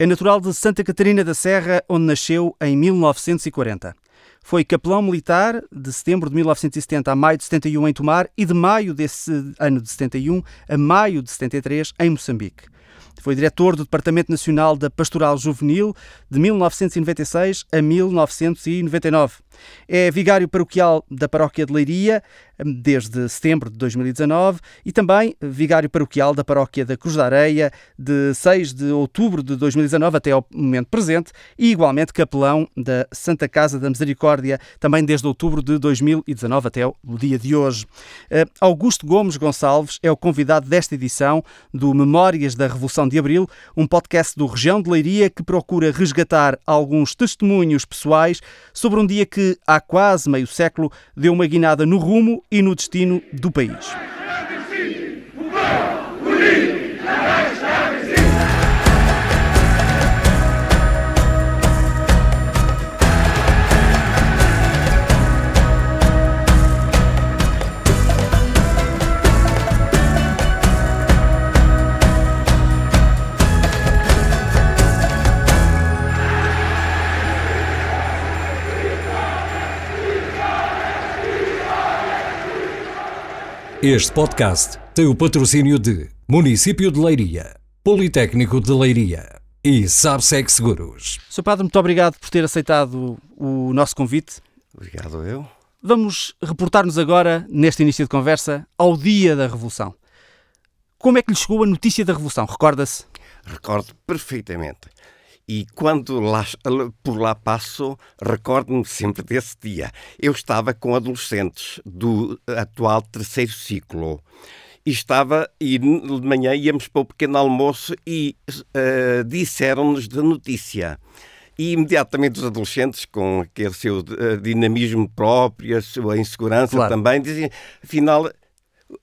É natural de Santa Catarina da Serra, onde nasceu em 1940. Foi capelão militar de setembro de 1970 a maio de 71 em Tomar e de maio desse ano de 71 a maio de 73 em Moçambique. Foi diretor do Departamento Nacional da Pastoral Juvenil de 1996 a 1999. É vigário paroquial da Paróquia de Leiria desde setembro de 2019 e também vigário paroquial da Paróquia da Cruz da Areia de 6 de outubro de 2019 até ao momento presente e igualmente capelão da Santa Casa da Misericórdia também desde outubro de 2019 até o dia de hoje. Eh, Augusto Gomes Gonçalves é o convidado desta edição do Memórias da Revolução de Abril, um podcast do Região de Leiria que procura resgatar alguns testemunhos pessoais sobre um dia que há quase meio século deu uma guinada no rumo e no destino do país. Este podcast tem o patrocínio de Município de Leiria, Politécnico de Leiria e Sabsec Seguros. Sr. Padre, muito obrigado por ter aceitado o nosso convite. Obrigado eu. Vamos reportar-nos agora, neste início de conversa, ao dia da Revolução. Como é que lhe chegou a notícia da Revolução? Recorda-se? Recordo perfeitamente. E quando lá, por lá passo, recordo-me sempre desse dia. Eu estava com adolescentes do atual terceiro ciclo. E estava, e de manhã íamos para o pequeno almoço e uh, disseram-nos da notícia. E imediatamente os adolescentes, com aquele seu uh, dinamismo próprio, a sua insegurança claro. também, diziam, afinal,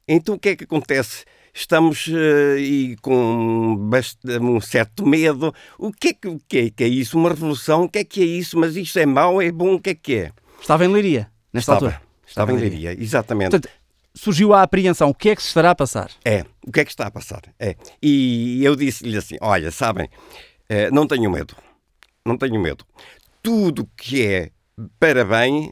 então o que é que acontece? Estamos uh, e com um certo medo. O que é que, o que, é, que é isso? Uma revolução? O que é que é isso? Mas isto é mau, é bom? O que é que é? Estava em Leiria, nesta estava, altura? Estava, estava em Leiria, Leiria. exatamente. Portanto, surgiu a apreensão. O que é que se estará a passar? É, o que é que está a passar? É. E eu disse-lhe assim: olha, sabem, eh, não tenho medo. Não tenho medo. Tudo que é para bem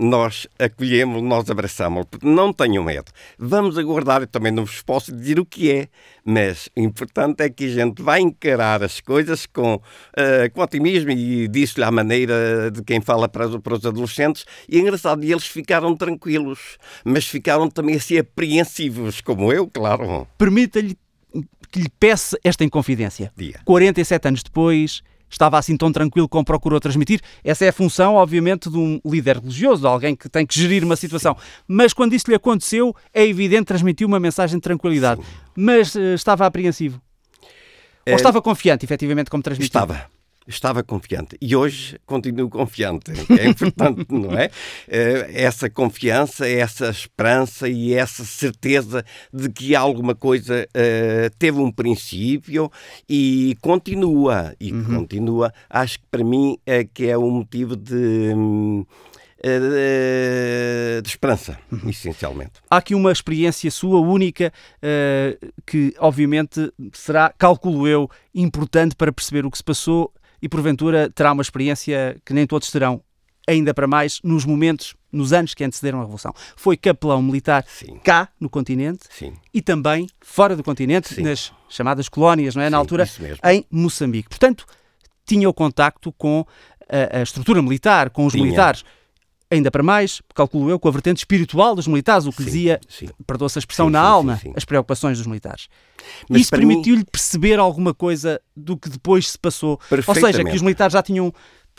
nós acolhemos, nós abraçamos, porque não tenham medo. Vamos aguardar, eu também não vos posso dizer o que é, mas o importante é que a gente vai encarar as coisas com, uh, com otimismo e disse-lhe à maneira de quem fala para, para os adolescentes. E é engraçado, e eles ficaram tranquilos, mas ficaram também assim apreensivos, como eu, claro. Permita-lhe que lhe peça esta inconfidência. Dia. 47 anos depois, estava assim tão tranquilo como procurou transmitir. Essa é a função, obviamente, de um líder religioso, de alguém que tem que gerir uma situação. Mas quando isso lhe aconteceu, é evidente, transmitiu uma mensagem de tranquilidade. Sim. Mas uh, estava apreensivo? É... Ou estava confiante, efetivamente, como transmitiu? Estava estava confiante e hoje continuo confiante. É importante, não é? Eh, essa confiança, essa esperança e essa certeza de que alguma coisa uh, teve um princípio e continua. E uhum. continua. Acho que para mim é que é um motivo de. Hum, eh, de esperança, uhum. essencialmente. Há aqui uma experiência sua única que, obviamente, será, calculo eu, importante para perceber o que se passou e porventura terá uma experiência que nem todos terão, ainda para mais nos momentos, nos anos que antecederam a Revolução. Foi capelão militar Sim. cá no continente Sim. e também fora do continente, Sim. nas chamadas colónias, não é? Na altura, em Moçambique. Portanto, tinha o contacto com a, a estrutura militar, com os tinha. militares ainda para mais, calculo eu, com a vertente espiritual dos militares, o que sim, dizia, perdoa-se a expressão, sim, na sim, alma, as preocupações dos militares. Mas Isso permitiu-lhe mim... perceber alguma coisa do que depois se passou. Ou seja, que os militares já tinham,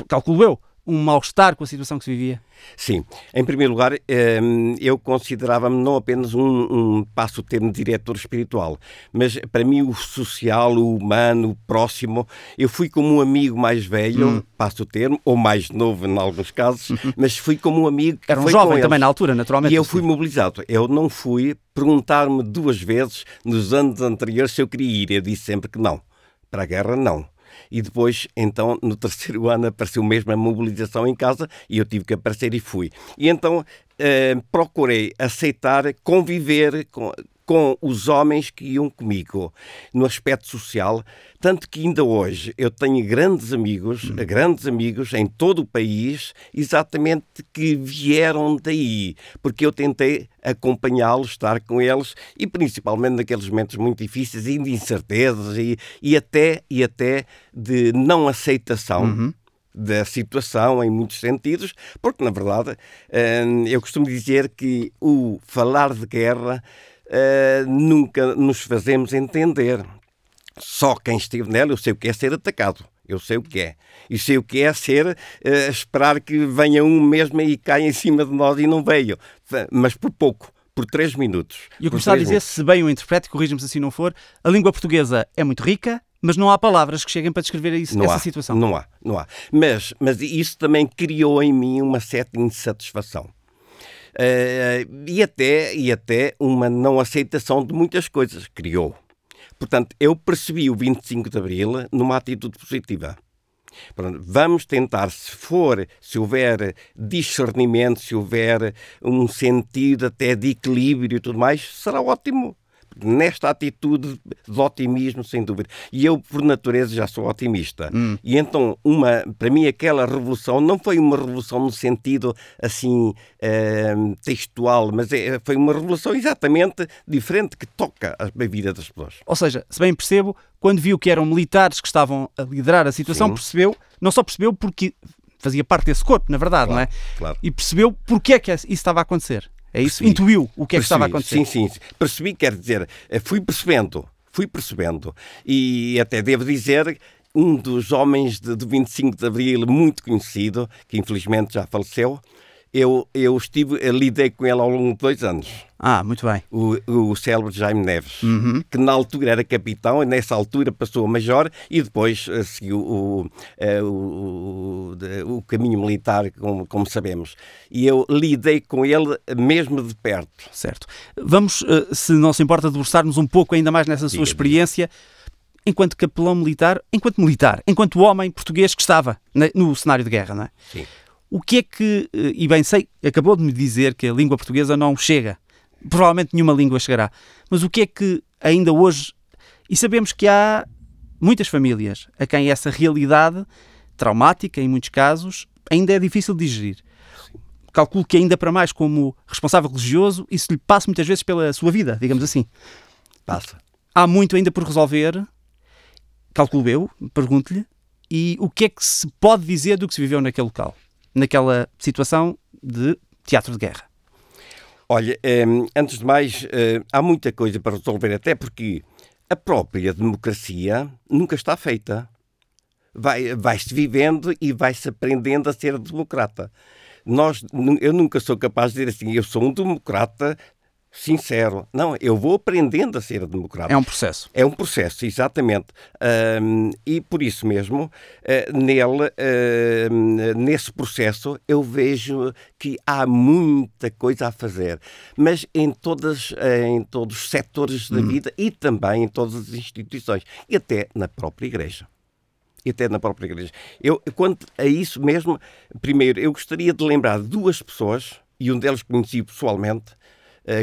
calculo eu, um mal-estar com a situação que se vivia? Sim. Em primeiro lugar, ehm, eu considerava-me não apenas um, um passo termo diretor espiritual, mas para mim o social, o humano, o próximo. Eu fui como um amigo mais velho, hum. passo o termo, ou mais novo em alguns casos, mas fui como um amigo que Era um jovem também na altura, naturalmente. E eu fui mobilizado. Eu não fui perguntar-me duas vezes nos anos anteriores se eu queria ir. Eu disse sempre que não. Para a guerra, não e depois, então, no terceiro ano apareceu mesmo a mobilização em casa e eu tive que aparecer e fui. E então eh, procurei aceitar, conviver com, com os homens que iam comigo no aspecto social, tanto que ainda hoje eu tenho grandes amigos, hum. grandes amigos em todo o país, exatamente que vieram daí, porque eu tentei acompanhá-los, estar com eles e principalmente naqueles momentos muito difíceis e de incertezas e, e até e até de não aceitação. Uhum da situação em muitos sentidos, porque na verdade hum, eu costumo dizer que o falar de guerra uh, nunca nos fazemos entender. Só quem esteve nela, eu sei o que é ser atacado. Eu sei o que é. E sei o que é ser uh, esperar que venha um mesmo e caia em cima de nós e não veio. Mas por pouco por três minutos. E eu gostava de dizer, se bem o interprete, corrija-me se assim não for, a língua portuguesa é muito rica, mas não há palavras que cheguem para descrever isso, não essa há, situação. Não há, não há. Mas, mas isso também criou em mim uma certa insatisfação. Uh, e, até, e até uma não aceitação de muitas coisas criou. Portanto, eu percebi o 25 de Abril numa atitude positiva. Vamos tentar, se for, se houver discernimento, se houver um sentido até de equilíbrio e tudo mais, será ótimo nesta atitude de otimismo, sem dúvida. E eu, por natureza, já sou otimista. Hum. E então, uma, para mim, aquela revolução não foi uma revolução no sentido assim eh, textual, mas é, foi uma revolução exatamente diferente que toca a vida das pessoas. Ou seja, se bem percebo, quando viu que eram militares que estavam a liderar a situação, Sim. percebeu, não só percebeu porque fazia parte desse corpo, na verdade, claro, não é? Claro. E percebeu porque é que isso estava a acontecer. É isso? Percebi. Intuiu o que é que estava a acontecer? Sim, sim. Percebi, quer dizer, eh, fui percebendo, fui percebendo. E até devo dizer um dos homens de 25 de Abril, muito conhecido, que infelizmente já faleceu, eu, eu estive, eu lidei com ele ao longo de dois anos. Ah, muito bem. O, o célebre Jaime Neves, uhum. que na altura era capitão, e nessa altura passou a major e depois uh, seguiu o, uh, o, o, o, caminho militar, como, como, sabemos. E eu lidei com ele mesmo de perto. Certo. Vamos, uh, se não se importa, debruçar-nos um pouco ainda mais nessa sua experiência. Enquanto capelão militar, enquanto militar, enquanto homem português que estava no cenário de guerra, não é? Sim. O que é que, eh, e bem sei, acabou de me dizer que a língua portuguesa não chega. Provavelmente nenhuma língua chegará. Mas o que é que ainda hoje. E sabemos que há muitas famílias a quem essa realidade traumática, em muitos casos, ainda é difícil de digerir. Calculo que ainda para mais como responsável religioso, isso lhe passa muitas vezes pela sua vida, digamos assim. Passa. Há muito ainda por resolver, calculo eu, pergunto-lhe, e o que é que se pode dizer do que se viveu naquele local? Naquela situação de teatro de guerra? Olha, ehm, antes de mais, eh, há muita coisa para resolver, até porque a própria democracia nunca está feita. Vai, vai-se vivendo e vai-se aprendendo a ser democrata. Nós, eu nunca sou capaz de dizer assim, eu sou um democrata sincero. Não, eu vou aprendendo a ser democrata. É um processo. É um processo, exatamente. Um, e por isso mesmo, uh, nele, uh, nesse processo, eu vejo que há muita coisa a fazer. Mas em, todas, em todos os setores da hum. vida e também em todas as instituições. E até na própria Igreja e até na própria igreja. Eu, quanto a isso mesmo, primeiro, eu gostaria de lembrar duas pessoas, e um deles conheci pessoalmente,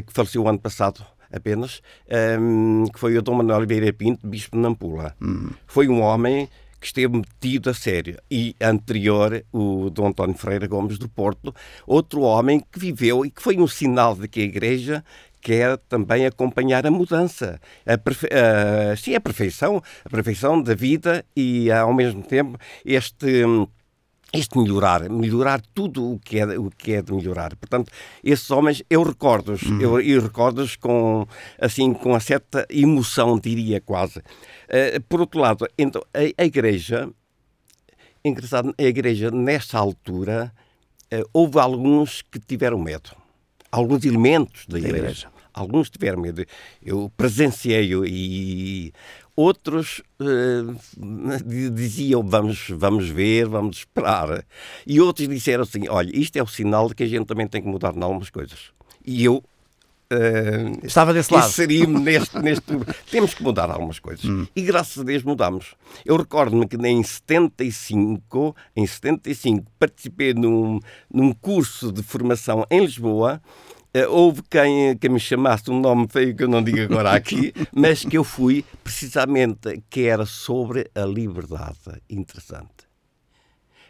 que faleceu o ano passado apenas, ehm, que foi o Dom Manuel Oliveira Pinto, bispo de Nampula. Uhum. Foi um homem que esteve metido a sério. E anterior, o Dom António Ferreira Gomes do Porto, outro homem que viveu e que foi um sinal de que a Igreja quer também acompanhar a mudança, a, perfe... a, sim, a perfeição, a perfeição da vida e ao mesmo tempo este este melhorar, melhorar tudo o que é, o que é de melhorar. Portanto, esses homens, eu recordo-os, uhum. eu, eu recordo-os com, assim, com uma certa emoção, diria quase. Uh, por outro lado, então, a, a Igreja, engraçado, a Igreja, nesta altura, uh, houve alguns que tiveram medo. Alguns elementos da Igreja. igreja. Alguns tiveram medo. Eu presenciei-o e Outros uh, diziam vamos, vamos ver, vamos esperar. E outros disseram assim: olha, isto é o sinal de que a gente também tem que mudar em algumas coisas. E eu Uh, Estava desse lado. Seria neste, neste. Temos que mudar algumas coisas. Hum. E graças a Deus mudamos. Eu recordo-me que em 75, em 75, participei num, num curso de formação em Lisboa eh, houve quem, quem me chamasse um nome feio que eu não digo agora aqui, mas que eu fui precisamente que era sobre a liberdade. Interessante.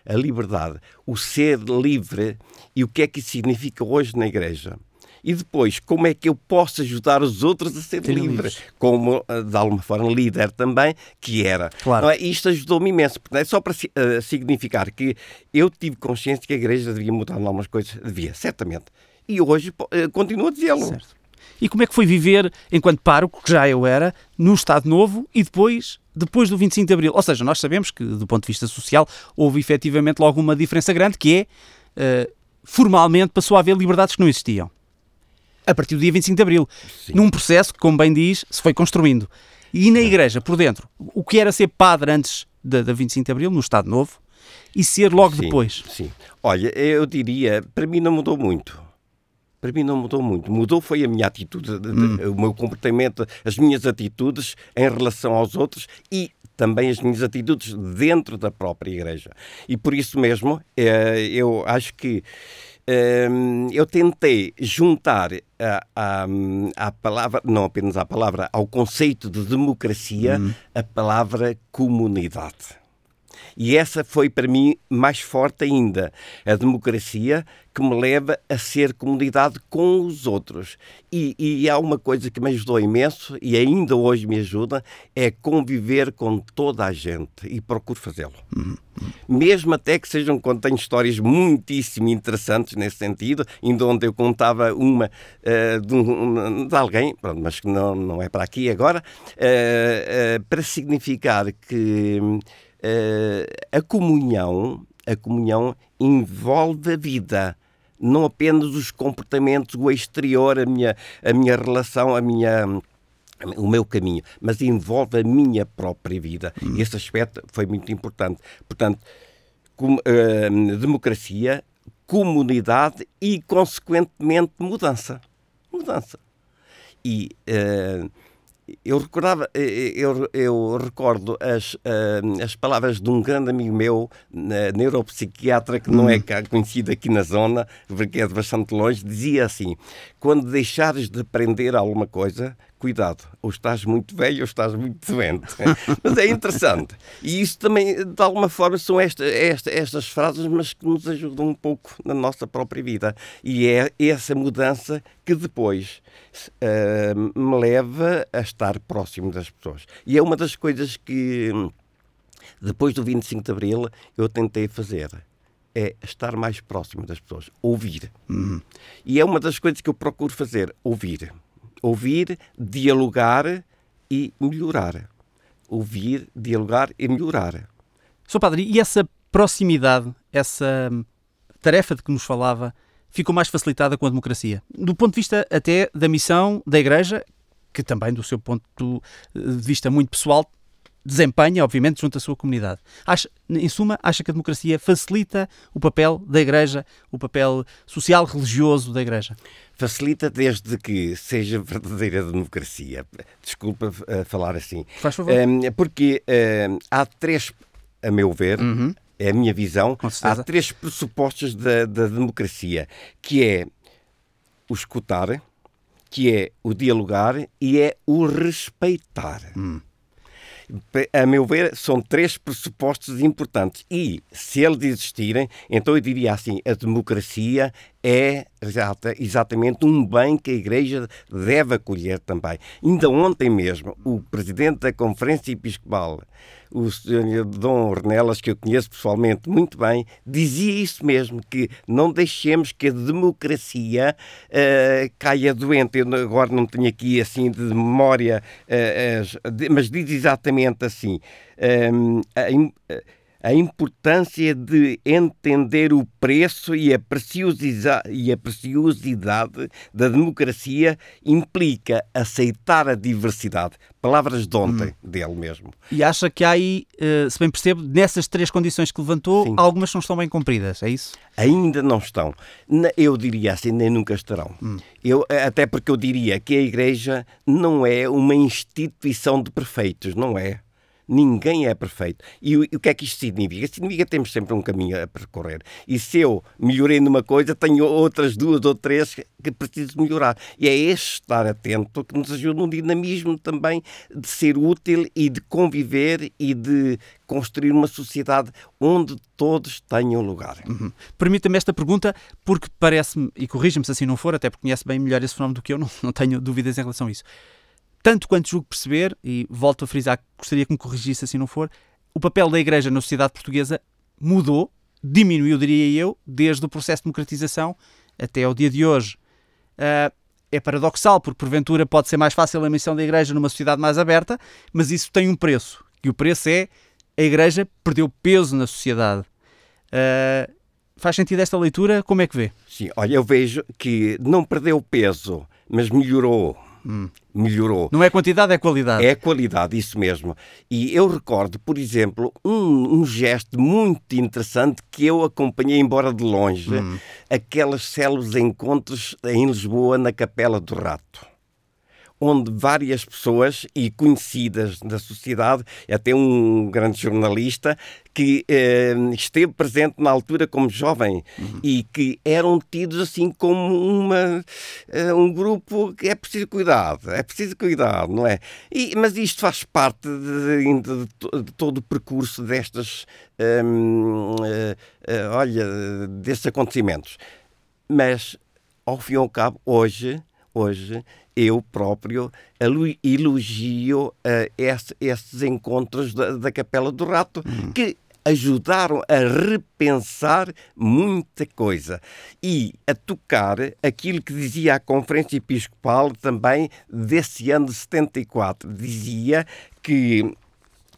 A liberdade, o ser livre e o que é que isso significa hoje na igreja. E depois, como é que eu posso ajudar os outros a ser livres? livres? Como, eh, de alguma forma, líder também, que era. Claro. É? Isto ajudou-me imenso. É só para uh, significar que eu tive consciência que a igreja devia mudar algumas coisas. Devia, certamente e hoje uh, continuo a dizê-lo. E como é que foi viver enquanto pároco, que já eu era, no Estado Novo e depois, depois do 25 de Abril? Ou seja, nós sabemos que, do ponto de vista social, houve efetivamente logo uma diferença grande, que é, uh, formalmente, passou a haver liberdades que não existiam. A partir do dia 25 de Abril. Sim. Num processo que, como bem diz, se foi construindo. E na igreja, por dentro, o que era ser padre antes da, da 25 de Abril, no Estado Novo, e ser logo sim, depois? Sim. Olha, eu diria, para mim não mudou muito para mim não mudou muito. Mudou foi a minha atitude, hum. o meu comportamento, as minhas atitudes em relação aos outros e também as minhas atitudes dentro da própria igreja. E por isso mesmo, eh, eu acho que eh, eu tentei juntar a, a, palavra, não apenas a palavra, ao conceito de democracia, hum. a palavra comunidade. E essa foi para mim mais forte ainda. A democracia que me leva a ser comunidade com os outros. E, e há uma coisa que me ajudou imenso e ainda hoje me ajuda: é conviver com toda a gente e procuro fazê-lo. Mesmo até que sejam, contém histórias muitíssimo interessantes nesse sentido, ainda onde eu contava uma uh, de, um, de, alguém, pronto, mas que não, não é para aqui agora, uh, uh, para significar que a comunhão, a comunhão envolve a vida, não apenas os comportamentos, o exterior, a minha, a minha relação, a minha o meu caminho, mas envolve a minha própria vida. Hum. Esse aspecto foi muito importante. Portanto, com, uh, democracia, comunidade e, consequentemente, mudança. Mudança. E uh, eu recordava, eh, eh, eu, eu recordo as, uh, as palavras de um grande amigo meu, neuropsiquiatra, que não é hum. conhecido aqui na zona, porque é de bastante longe, dizia assim: quando deixares de aprender alguma coisa, cuidado, ou estás muito velho ou estás muito doente. mas é interessante. E isso também, de alguma forma, são esta, esta, estas frases, mas que nos ajudam um pouco na nossa própria vida. E é essa mudança que depois uh, me leva a estar próximo das pessoas. E é uma das coisas que, depois do 25 de Abril, eu tentei fazer é estar mais próximo das pessoas, ouvir. Uhum. E é uma das coisas que eu procuro fazer, ouvir ouvir, dialogar e melhorar. Ouvir, dialogar e melhorar. Sr. Padre, e essa proximidade, essa tarefa de que nos falava, ficou mais facilitada com a democracia? Do ponto de vista até da missão da Igreja, que também do seu ponto de vista muito pessoal desempenha, obviamente, junto à sua comunidade. Acha, em suma, acha que a democracia facilita o papel da Igreja, o papel social, religioso da Igreja? Facilita desde que seja verdadeira democracia. Desculpa uh, falar assim. Faz favor. Um, porque uh, há três, a meu ver, uhum. é a minha visão, há três pressupostos da, da democracia, que é o escutar, que é o dialogar e é o respeitar. Hum a meu ver, são três pressupostos importantes. E, se eles existirem, então eu diria assim: a democracia é exatamente um bem que a Igreja deve acolher também. Ainda ontem mesmo, o presidente da Conferência Episcopal, o Sr. Dom Ornelas, que eu conheço pessoalmente muito bem, dizia isso mesmo, que não deixemos que a democracia uh, caia doente. Eu agora não tenho aqui assim de memória, uh, uh, mas diz exatamente assim. Um, a importância de entender o preço e a, preciosidade, e a preciosidade da democracia implica aceitar a diversidade. Palavras de ontem hum. dele mesmo. E acha que há aí, eh, se bem percebo, nessas três condições que levantou, Sim. algumas não estão bem cumpridas, é isso? Ainda não estão. Eu diria assim, nem nunca estarão. Hum. Eu, até porque eu diria que a Igreja não é uma instituição de perfeitos, não é Ninguém é perfeito. E o, o que é que isto significa? Significa que temos sempre um caminho a percorrer. E se eu melhorei numa coisa, tenho outras duas ou três que preciso melhorar. E é este estar atento que nos ajuda no dinamismo também de ser útil e de conviver e de construir uma sociedade onde todos tenham lugar. Uhum. Permita-me esta pergunta, porque parece-me, e corrija-me se assim não for, até porque conhece bem melhor esse fenómeno do que eu, não, não tenho dúvidas em relação a isso tanto quanto julgo perceber, e volto a frisar gostaria que me corrigisse assim não for, o papel da Igreja na sociedade portuguesa mudou, diminuiu, diria eu, desde o processo de democratização até ao dia de hoje. Uh, é paradoxal, porque porventura pode ser mais fácil a missão da Igreja numa sociedade mais aberta, mas isso tem um preço, e o preço é a Igreja perdeu peso na sociedade. Uh, faz sentido esta leitura? Como é que vê? Sim, olha, eu vejo que não perdeu peso, mas melhorou Hum. Melhorou. Não é quantidade, é qualidade. É qualidade, isso mesmo. E eu recordo, por exemplo, um, um gesto muito interessante que eu acompanhei, embora de longe, hum. aquelas células encontros em Lisboa, na Capela do Rato onde várias pessoas e conhecidas da sociedade, até um grande jornalista, que eh, esteve presente na altura como jovem uhum. e que eram tidos assim como uma, uh, um grupo que é preciso cuidado, é preciso cuidado, não é? E, mas isto faz parte de, de, de todo o percurso destas, um, uh, uh, olha, destes acontecimentos. Mas, ao fim e ao cabo, hoje, hoje eu próprio elogio uh, estes encontros da, da, Capela do Rato, uhum. que ajudaram a repensar muita coisa e a tocar aquilo que dizia a Conferência Episcopal também desse ano de 74. Dizia que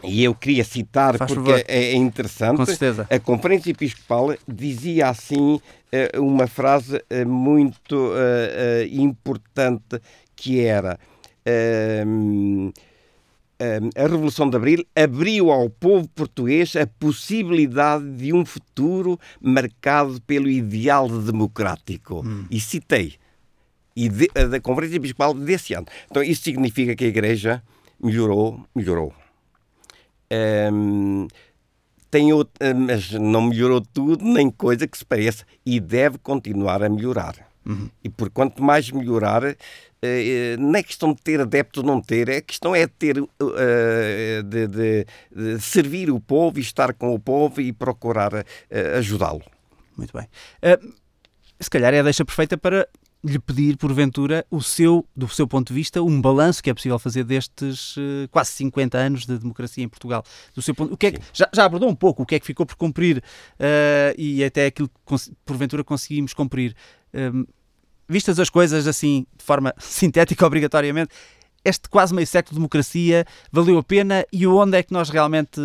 e eu queria citar Faz porque favor. é interessante. Com certeza. A Conferência Episcopal dizia assim eh, uma frase eh, muito importante que era a Revolução de Abril abriu ao povo português a possibilidade de um futuro marcado pelo ideal democrático. Hum. E citei. E de, da Conferência Episcopal desse ano. Então, isso significa que a Igreja melhorou, melhorou. Um, tem outro, mas não melhorou tudo, nem coisa que se pareça, e deve continuar a melhorar. Uhum. E por quanto mais melhorar, não é questão de ter adeptos ou não ter, é questão é de ter uh, de, de, de, servir o povo e estar com o povo e procurar uh, ajudá-lo. Muito bem. se calhar é a deixa perfeita para lhe pedir, porventura, o seu, do seu ponto de vista, um balanço que é possível fazer destes quase 50 anos de democracia em Portugal. Do seu ponto, o que é que, já, já, abordou um pouco o que é que ficou por cumprir e até aquilo que porventura conseguimos cumprir vistas as coisas assim, de forma sintética, obrigatoriamente, este quase meio século de democracia valeu a pena e onde é que nós realmente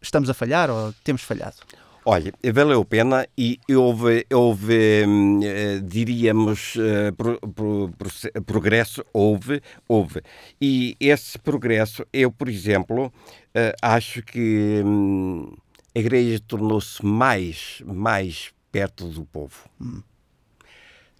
estamos a falhar ou temos falhado? Olha, valeu a pena e houve, houve hum, eh, diríamos, eh, pro, pro, pro, progresso, houve, houve. E esse progresso, eu, por exemplo, eh, acho que hum, a Igreja tornou-se mais, mais perto do povo. Hum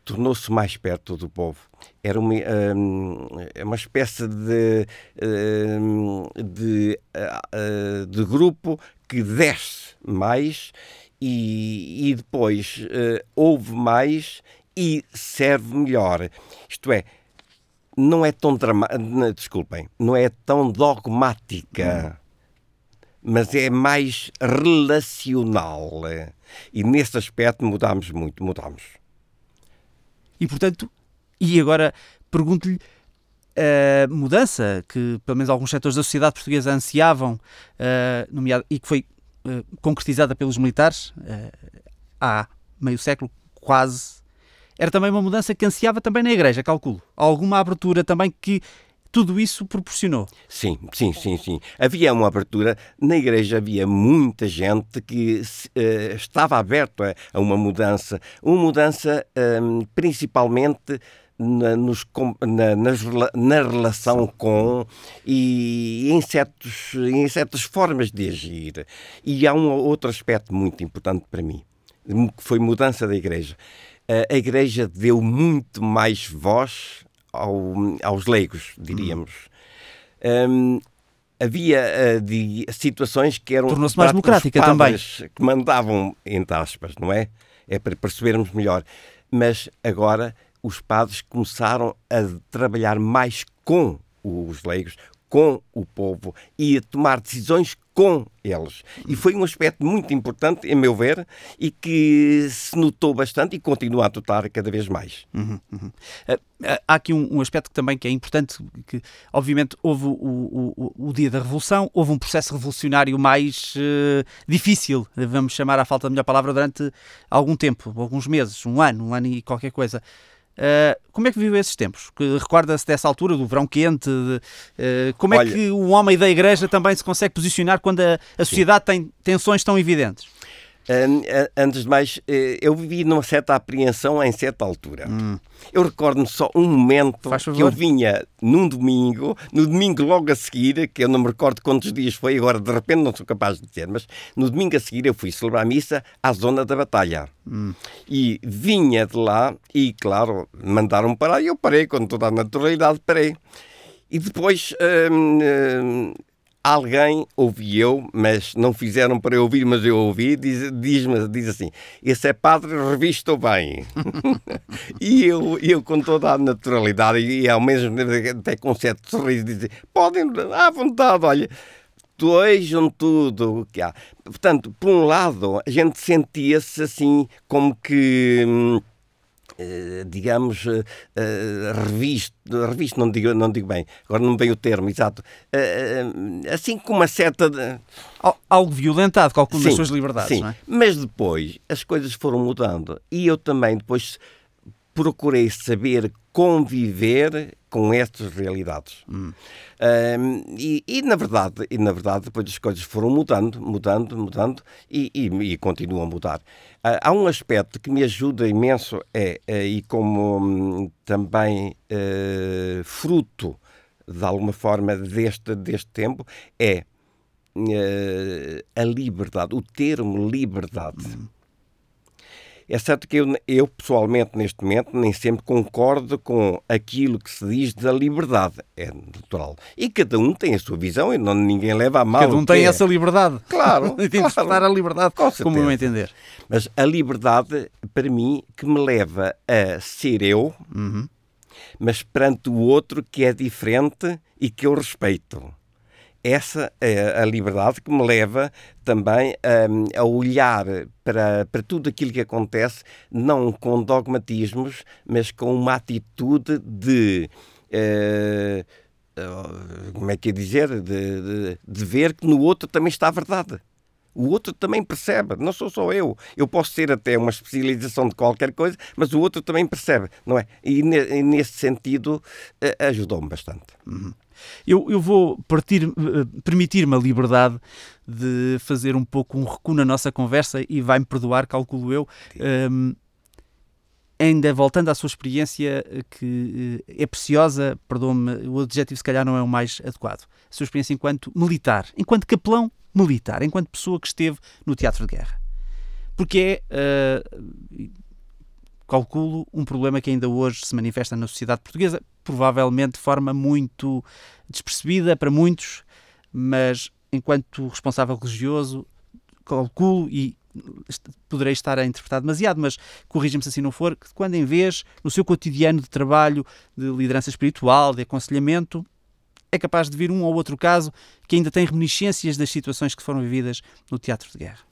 tornou-se mais perto do povo. Era uma, um, é uma espécie de, um, de, uh, de grupo que desce mais e, e depois uh, ouve mais e serve melhor. Isto é, não é tão dramática, desculpem, não é tão dogmática, mas é mais relacional. E nesse aspecto mudámos muito, mudámos. E, portanto, e agora pergunto-lhe a mudança que, pelo menos, alguns setores da sociedade portuguesa ansiavam, uh, nomeado, e que foi uh, concretizada pelos militares uh, há meio século, quase, era também uma mudança que ansiava também na Igreja, calculo. Alguma abertura também que tudo isso proporcionou. Sim, sim, sim, sim. Havia uma abertura. Na igreja havia muita gente que uh, estava aberto a, uma mudança. Uma mudança um, principalmente na, nos, na, nas, na, relação com e em, certos, em certas formas de agir. E há um outro aspecto muito importante para mim, que foi mudança da igreja. A igreja deu muito mais voz ao, aos leigos, diríamos. Hum. Um, havia uh, de, situações que eram tornou-se mais democrática também que mandavam entre aspas não é é para percebermos melhor mas agora os padres começaram a trabalhar mais com os leigos com o povo e a tomar decisões com eles. E foi um aspecto muito importante, em meu ver, e que se notou bastante e continua a notar cada vez mais. Uhum, uhum. Uh, há aqui um, um, aspecto que também que é importante, que obviamente houve o, o, o, dia da Revolução, houve um processo revolucionário mais uh, difícil, vamos chamar à falta de melhor palavra, durante algum tempo, alguns meses, um ano, um ano e qualquer coisa. Uh, como é que viveu esses tempos? Recorda-se dessa altura, do verão quente? De, uh, como é Olha, que o homem da igreja também se consegue posicionar quando a, a sociedade sim. tem tensões tão evidentes? Antes de mais, eh, eu vivi numa certa apreensão em certa altura. Hum. Eu recordo-me só um momento que eu vinha num domingo, no domingo logo a seguir, que eu não me recordo quantos dias foi, agora de repente não sou capaz de dizer, mas no domingo a seguir eu fui celebrar a missa à zona da batalha. Hum. E vinha de lá e, claro, mandaram parar e eu parei, com toda a naturalidade parei. E depois hum, hum, alguém ouvi eu, mas não fizeram para eu ouvir, mas eu ouvi, diz, diz, diz assim: esse é padre, revisto bem. e eu, eu, com toda a naturalidade e ao mesmo tempo até com certo sorriso, dizer: podem, à vontade, olha. Vejam tudo o que há. Portanto, por um lado, a gente sentia-se assim como que. Hum, digamos, uh, revisto, revisto não digo, não digo bem, agora não me vem o termo exato, assim com uma certa... Algo violentado, calculo das suas liberdades, sim. é? Mas depois as coisas foram mudando e eu também depois procurei saber conviver com estas realidades. Hum. Um, e, e, na verdade, e na verdade, depois as coisas foram mudando, mudando, mudando e, e, e continuam a mudar. Há um aspecto que me ajuda imenso é, é e como um, também uh, fruto de alguma forma deste, deste tempo é uh, a liberdade, o termo liberdade. Hum é certo que eu, eu, pessoalmente, neste momento, nem sempre concordo com aquilo que se diz da liberdade. É natural. E cada um tem a sua visão e não, ninguém leva a mal. Cada um tem é. essa liberdade. Claro. tem claro. a liberdade, com como eu entender. Mas a liberdade, para mim, que me leva a ser eu, uhum. mas perante o outro que é diferente e que eu respeito essa é a liberdade que me leva também a, a olhar para, para tudo aquilo que acontece, não com dogmatismos, mas com uma atitude de. Uh, como é que é dizer? De, de, de ver que no outro também está a verdade. O outro também percebe, não sou só eu. Eu posso ter até uma especialização de qualquer coisa, mas o outro também percebe, não é? E, ne, nesse sentido uh, ajudou-me bastante. Uhum. Eu, eu vou eh, permitir-me a liberdade de fazer um pouco um recuo na nossa conversa e vai-me perdoar, calculo eu. Um, ainda voltando à sua experiência, eh, que eh, é preciosa, perdoe-me, o adjetivo se calhar não é o mais adequado. A sua experiência enquanto militar, enquanto capelão militar, enquanto pessoa que esteve no teatro de guerra. Porque é, uh, calculo, um problema que ainda hoje se manifesta na sociedade portuguesa, provavelmente de forma muito despercebida para muitos, mas enquanto responsável religioso, calculo e poderei estar a interpretar demasiado, mas corrija-me se assim não for, que quando em vez, no seu cotidiano de trabalho, de liderança espiritual, de aconselhamento, é capaz de vir um ou outro caso que ainda tem reminiscências das situações que foram vividas no teatro de guerra.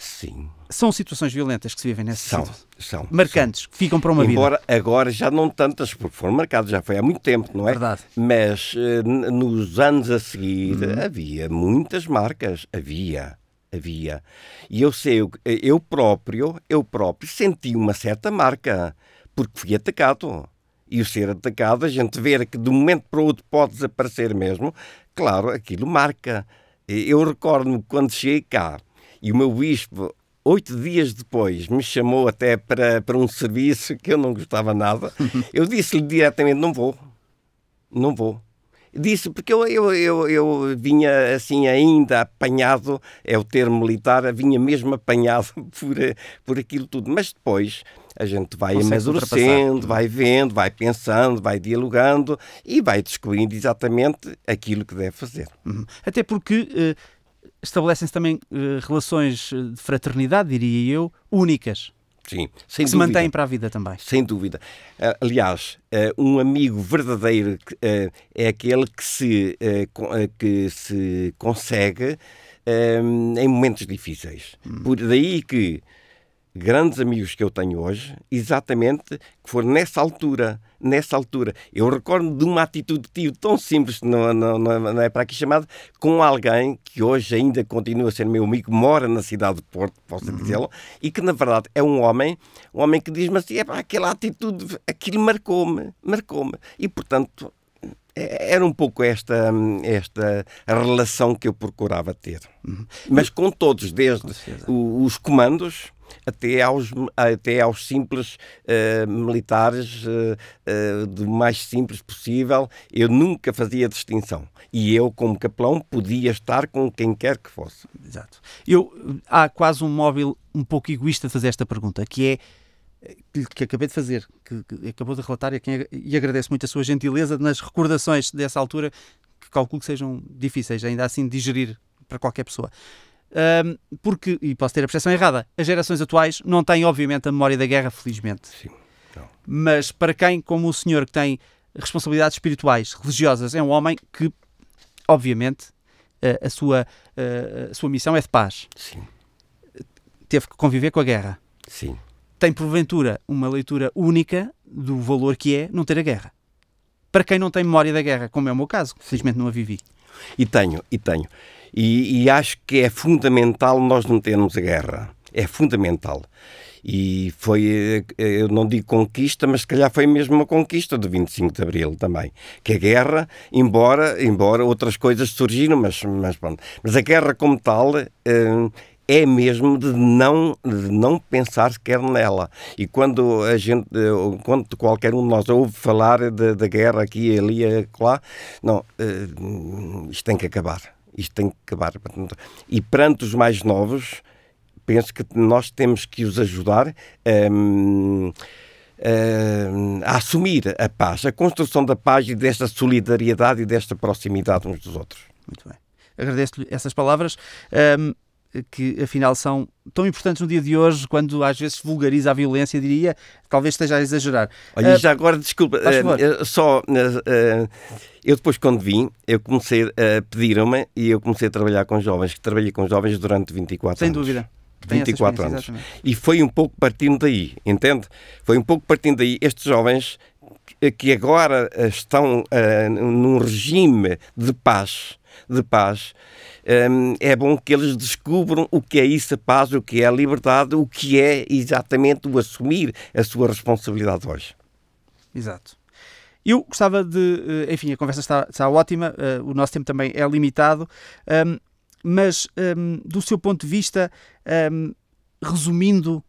Sim. São situações violentas que se vivem nessa são, situação. São. Marcantes, são. que ficam para uma Embora vida. agora já não tantas, porque foram marcadas, já foi há muito tempo, não é? Verdade. Mas uh, nos anos a seguir uhum. havia muitas marcas. Havia. Havia. E eu sei, eu próprio, eu próprio senti uma certa marca, porque fui atacado. E o ser atacado, a gente vê que de um momento para o outro pode desaparecer mesmo, claro, aquilo marca. Eu recordo-me quando cheguei cá, e o meu bispo, oito dias depois, me chamou até para, para um serviço que eu não gostava nada. Eu disse-lhe diretamente: não vou, não vou. Disse, porque eu, eu, eu, eu vinha assim ainda apanhado, é o termo militar, vinha mesmo apanhado por, por aquilo tudo. Mas depois a gente vai Consegue amadurecendo, vai vendo, vai pensando, vai dialogando e vai descobrindo exatamente aquilo que deve fazer. Uhum. Até porque eh, estabelecem-se também eh, relações eh, de fraternidade, diria eu, únicas. Sim, sem que se mantêm para a vida também. Sem dúvida. Aliás, um amigo verdadeiro é aquele que se, que se consegue em momentos difíceis. Por daí que grandes amigos que eu tenho hoje, exatamente, que foram nessa altura, nessa altura. Eu recordo de uma atitude que tive tão simples, não, não, não, é para aqui chamado, com alguém que hoje ainda continua a ser meu amigo, mora na cidade de Porto, posso dizê-lo, e que na verdade é um homem, um homem que diz-me assim, "Epá, aquela atitude, aquilo marcou-me, marcou-me. E portanto, é- era um pouco esta, esta relação que eu procurava ter. Mas com todos, desde o- os comandos até aos, até aos simples eh, militares, eh, eh, do mais simples possível, eu nunca fazia distinção. E eu, como capelão, podia estar com quem quer que fosse. Exato. Eu, há quase um móvel um pouco egoísta de fazer esta pergunta, que é que, acabei de fazer, que, que acabou de relatar e, a quem, e agradeço muito a sua gentileza nas recordações dessa altura, que calculo que sejam difíceis ainda assim de digerir para qualquer pessoa. Ahm, porque, e posso ter a percepção errada, as gerações atuais não têm, obviamente, a memória da guerra, felizmente. Sim. Não. Mas para quem, como o senhor, que tem responsabilidades espirituais, religiosas, é um homem que, obviamente, eh, a sua, eh, a sua missão é de paz. Sim, Teve que conviver com a guerra. sim. Tem, porventura, uma leitura única do valor que é não ter a guerra. Para quem não tem memória da guerra, como é o meu caso, felizmente não a vivi. E tenho, e tenho. E, e acho que é fundamental nós não termos a guerra. É fundamental. E foi, eh, eu não digo conquista, mas se calhar foi mesmo uma conquista do 25 de Abril também. Que a guerra, embora, embora outras coisas surgiram, mas, mas pronto. Mas a guerra como tal eh, é mesmo de não, de não pensar sequer nela. E quando a gente, eh, quando qualquer um de nós ouve falar da guerra aqui, ali, lá, não, eh, isto tem que acabar. Isto tem que acabar. E perante os mais novos, penso que nós temos que os ajudar hum, hum, a assumir a paz, a construção da paz e desta solidariedade e desta proximidade uns dos outros. Muito bem. Agradeço-lhe essas palavras, ahm, que afinal são tão importantes no dia de hoje, quando às vezes vulgariza a violência, diria, talvez esteja a exagerar. Olha, e já agora, desculpa, favor. eh, só eh, eu depois quando vim, eu comecei a pediram-me e eu comecei a trabalhar com jovens, que trabalhei com jovens durante 24 sem anos. dúvida. Tem essa 24 experiência, anos. exatamente. E foi um pouco partindo daí, entende? Foi um pouco partindo daí. Estes jovens que- agora estão num regime de paz, de paz, é bom que eles descubram o que é isso a paz, o que é a liberdade, o que é exatamente o assumir a sua responsabilidade hoje. Exato. Eu gostava de. eh, Enfim, a conversa está, está ótima, eh, o nosso tempo também é limitado, mas do seu ponto de vista, resumindo,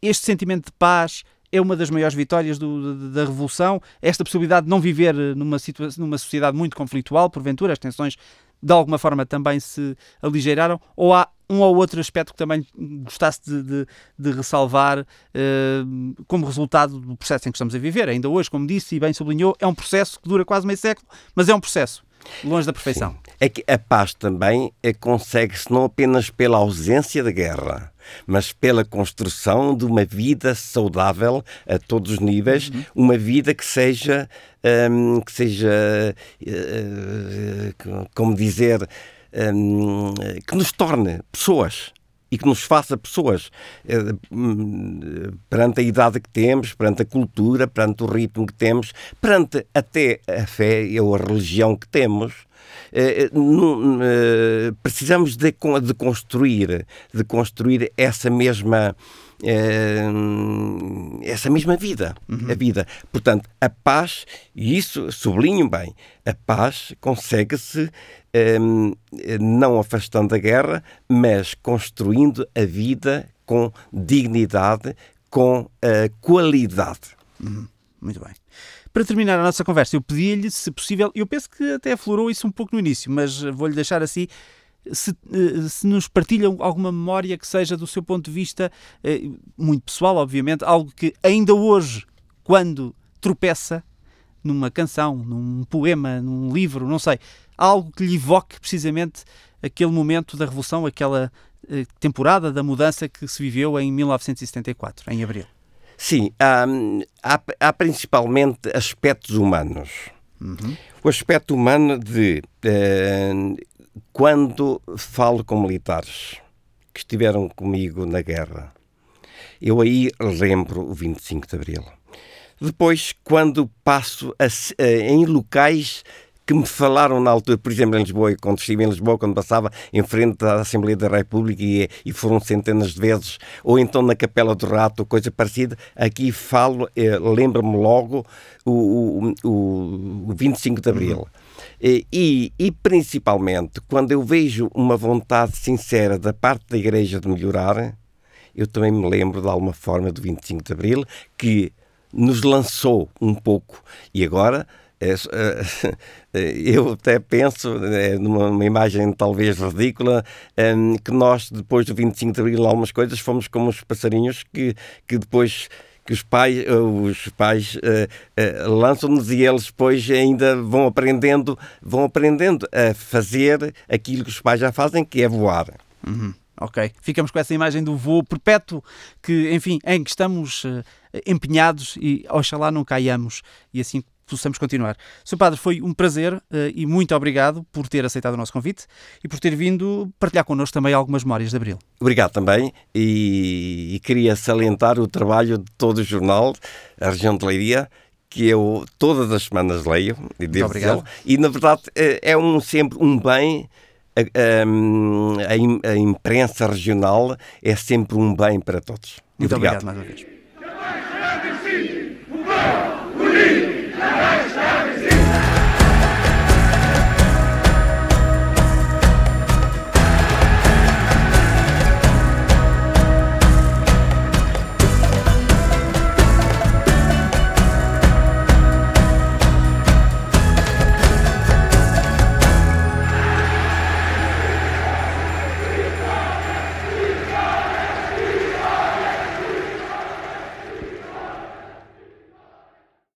este sentimento de paz é uma das maiores vitórias do- da- Revolução. Esta possibilidade de não viver eh, numa, numa sociedade muito conflitual, porventura, as tensões de alguma forma também se aligeiraram, ou há um ou outro aspecto que também gostasse de, de- de ressalvar eh, como resultado do processo em que estamos a viver. Ainda hoje, como disse e bem sublinhou, é um processo que dura quase meio século, mas é um processo longe da perfeição. É que a paz também é, consegue-se não apenas pela ausência da guerra, mas pela construção de uma vida saudável a todos os níveis, uma vida que seja, hum, que seja, eh, como dizer, hum, que nos torne pessoas e que nos faça pessoas eh, hum, perante a idade que temos, perante a cultura, perante o ritmo que temos, perante até a fé ou a religião que temos. eh, eh, precisamos de, de construir de construir essa mesma eh, essa mesma vida a vida. Portanto a paz e isso sublinho bem a paz consegue-se não afastando a guerra mas construindo a vida com dignidade com eh, qualidade. Muito bem. Para terminar a nossa conversa, eu pedi-lhe, se possível, eu penso que até aflorou isso um pouco no início, mas vou-lhe deixar assim, se, eh, se nos partilham alguma memória que seja do seu ponto de vista eh, muito pessoal, obviamente, algo que ainda hoje, quando tropeça numa canção, num poema, num livro, não sei, algo que lhe evoque precisamente aquele momento da Revolução, aquela eh, temporada da mudança que se viveu em 1974, em abril. Sim, há, há, há principalmente aspectos humanos. Uhum. O aspecto humano de uh, quando falo com militares que estiveram comigo na guerra, eu aí lembro o 25 de Abril. Depois, quando passo a, a, em locais que me falaram na altura, por exemplo, em Lisboa, quando estive em Lisboa, quando passava em frente à Assembleia da República e, e foram centenas de vezes, ou então na Capela do Rato, coisa parecida, aqui falo, eh, lembro-me logo o, o, o 25 de Abril. Uhum. E, e, principalmente, quando eu vejo uma vontade sincera da parte da Igreja de melhorar, eu também me lembro de alguma forma do 25 de Abril, que nos lançou um pouco. E agora é, é, eu até penso, numa imagem talvez ridícula, que nós, depois do 25 de Abril, algumas coisas, fomos como os passarinhos que, que depois que os pais, os pais uh, uh, lançam-nos e eles depois ainda vão aprendendo, vão aprendendo a fazer aquilo que os pais já fazem, que é voar. Uhum. Ok, ficamos com essa imagem do voo perpétuo que, enfim, em que estamos uh, empenhados e oxalá não caiamos e assim possamos continuar. Sr. Padre, foi um prazer uh, e muito obrigado por ter aceitado o nosso convite e por ter vindo partilhar connosco também algumas memórias de Abril. Obrigado também e, e queria salientar o trabalho de todo o jornal, a região de Leiria, que eu todas as semanas leio e devo obrigado. e na verdade é, é um, sempre um bem a, a, a, imprensa regional é sempre um bem para todos. Muito obrigado, obrigado mais uma vez.